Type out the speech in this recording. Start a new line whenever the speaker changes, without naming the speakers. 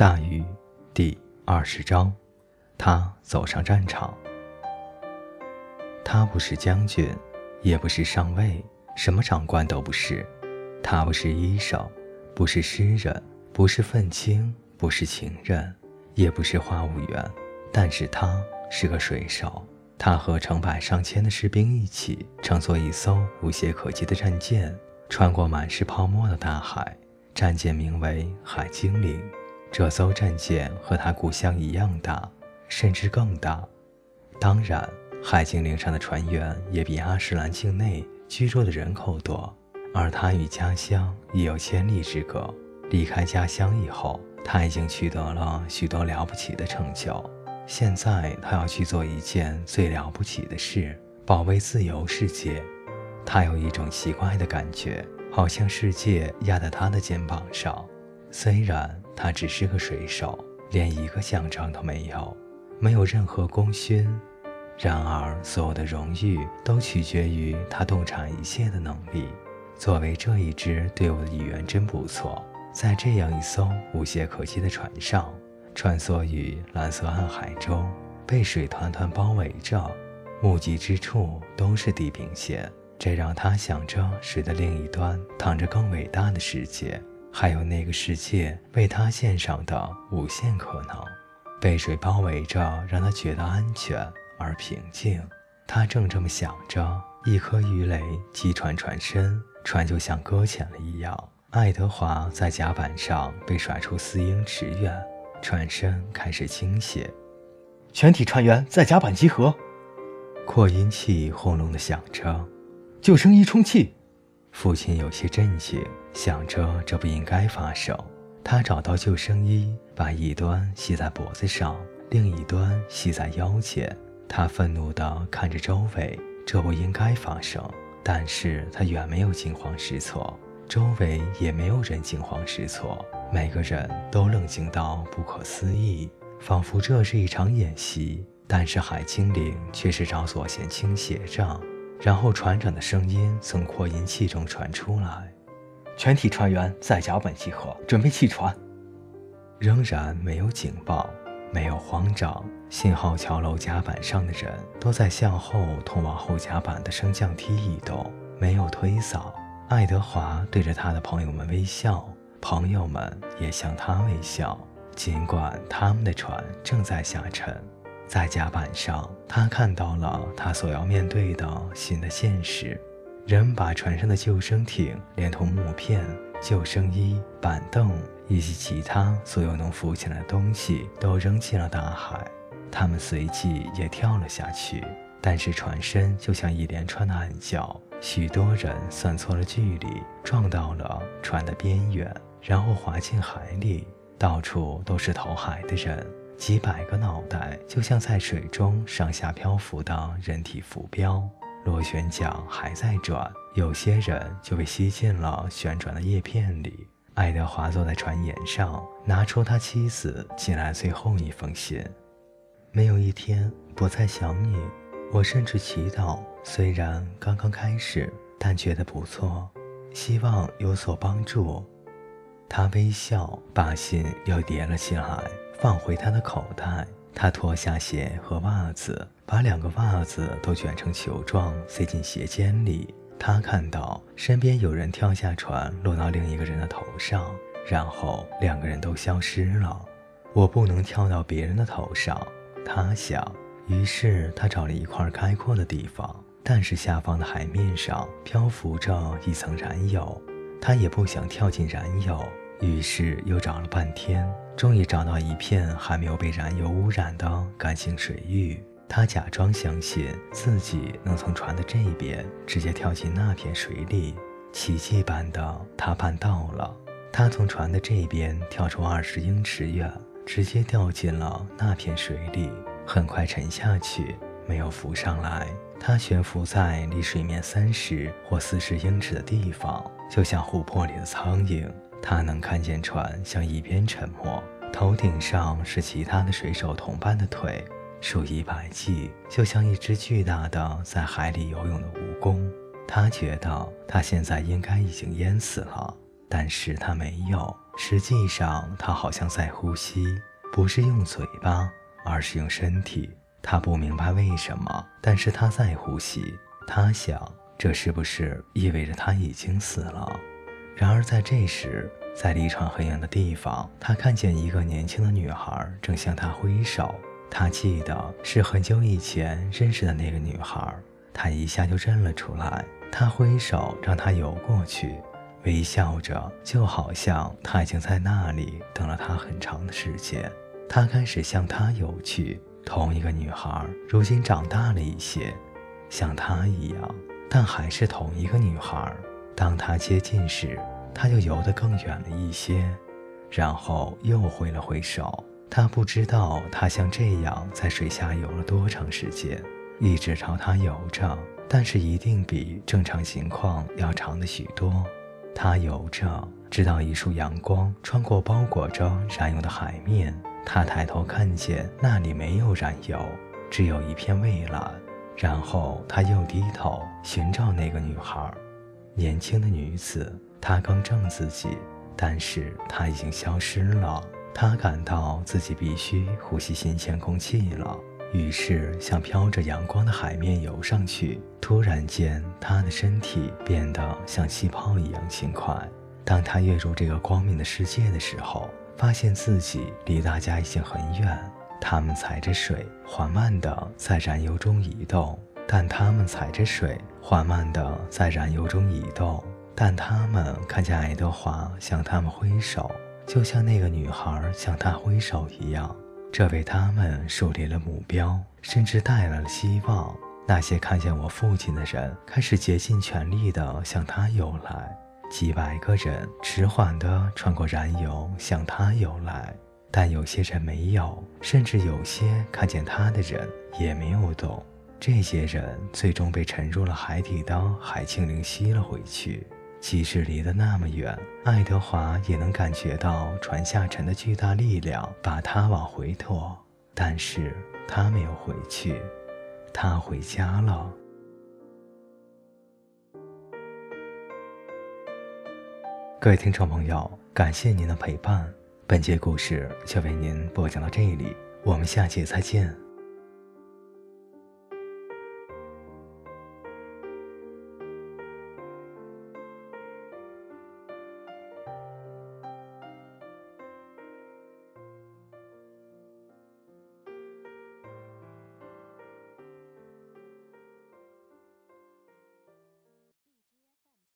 大禹第二十章，他走上战场。他不是将军，也不是上尉，什么长官都不是。他不是医生，不是诗人，不是愤青，不是情人，也不是话务员。但是他是个水手。他和成百上千的士兵一起乘坐一艘无懈可击的战舰，穿过满是泡沫的大海。战舰名为海精灵。这艘战舰和他故乡一样大，甚至更大。当然，海精灵上的船员也比阿什兰境内居住的人口多。而他与家乡也有千里之隔。离开家乡以后，他已经取得了许多了不起的成就。现在，他要去做一件最了不起的事——保卫自由世界。他有一种奇怪的感觉，好像世界压在他的肩膀上。虽然他只是个水手，连一个奖章都没有，没有任何功勋，然而所有的荣誉都取决于他洞察一切的能力。作为这一支队伍的一员，真不错。在这样一艘无懈可击的船上，穿梭于蓝色暗海中，被水团团包围着，目及之处都是地平线。这让他想着水的另一端躺着更伟大的世界。还有那个世界为他献上的无限可能，被水包围着，让他觉得安全而平静。他正这么想着，一颗鱼雷击穿船身，船就像搁浅了一样。爱德华在甲板上被甩出四英尺远，船身开始倾斜。
全体船员在甲板集合。
扩音器轰隆地响着，
救生衣充气。
父亲有些震惊，想着这不应该发生。他找到救生衣，把一端系在脖子上，另一端系在腰间。他愤怒地看着周围，这不应该发生。但是他远没有惊慌失措，周围也没有人惊慌失措，每个人都冷静到不可思议，仿佛这是一场演习。但是海精灵却是朝左线倾斜着。然后船长的声音从扩音器中传出来：“
全体船员在甲板集合，准备弃船。”
仍然没有警报，没有慌张。信号桥楼甲板上的人都在向后通往后甲板的升降梯移动，没有推搡。爱德华对着他的朋友们微笑，朋友们也向他微笑，尽管他们的船正在下沉。在甲板上，他看到了他所要面对的新的现实。人把船上的救生艇连同木片、救生衣、板凳以及其他所有能浮起来的东西都扔进了大海。他们随即也跳了下去，但是船身就像一连串的暗礁，许多人算错了距离，撞到了船的边缘，然后滑进海里。到处都是投海的人。几百个脑袋就像在水中上下漂浮的人体浮标，螺旋桨还在转，有些人就被吸进了旋转的叶片里。爱德华坐在船沿上，拿出他妻子寄来最后一封信：“没有一天不再想你，我甚至祈祷，虽然刚刚开始，但觉得不错，希望有所帮助。”他微笑，把信又叠了起来。放回他的口袋，他脱下鞋和袜子，把两个袜子都卷成球状，塞进鞋尖里。他看到身边有人跳下船，落到另一个人的头上，然后两个人都消失了。我不能跳到别人的头上，他想。于是他找了一块开阔的地方，但是下方的海面上漂浮着一层燃油，他也不想跳进燃油。于是又找了半天，终于找到一片还没有被燃油污染的干净水域。他假装相信自己能从船的这边直接跳进那片水里，奇迹般的他办到了。他从船的这边跳出二十英尺远，直接掉进了那片水里，很快沉下去，没有浮上来。他悬浮在离水面三十或四十英尺的地方，就像琥珀里的苍蝇。他能看见船向一边沉没，头顶上是其他的水手同伴的腿，数以百计，就像一只巨大的在海里游泳的蜈蚣。他觉得他现在应该已经淹死了。但是他没有。实际上，他好像在呼吸，不是用嘴巴，而是用身体。他不明白为什么，但是他在呼吸。他想，这是不是意味着他已经死了？然而在这时，在离场很远的地方，他看见一个年轻的女孩正向他挥手。他记得是很久以前认识的那个女孩，他一下就认了出来。他挥手让她游过去，微笑着，就好像他已经在那里等了她很长的时间。他开始向她游去。同一个女孩，如今长大了一些，像她一样，但还是同一个女孩。当她接近时，他就游得更远了一些，然后又挥了挥手。他不知道他像这样在水下游了多长时间，一直朝他游着，但是一定比正常情况要长的许多。他游着，直到一束阳光穿过包裹着燃油的海面，他抬头看见那里没有燃油，只有一片蔚蓝。然后他又低头寻找那个女孩，年轻的女子。他刚正自己，但是他已经消失了。他感到自己必须呼吸新鲜空气了，于是向飘着阳光的海面游上去。突然间，他的身体变得像气泡一样轻快。当他跃入这个光明的世界的时候，发现自己离大家已经很远。他们踩着水，缓慢地在燃油中移动，但他们踩着水，缓慢地在燃油中移动。但他们看见爱德华向他们挥手，就像那个女孩向他挥手一样。这为他们树立了目标，甚至带来了希望。那些看见我父亲的人开始竭尽全力地向他游来，几百个人迟缓地穿过燃油向他游来，但有些人没有，甚至有些看见他的人也没有动。这些人最终被沉入了海底的海清灵吸了回去。即使离得那么远，爱德华也能感觉到船下沉的巨大力量把他往回拖。但是他没有回去，他回家了。各位听众朋友，感谢您的陪伴，本节故事就为您播讲到这里，我们下节再见。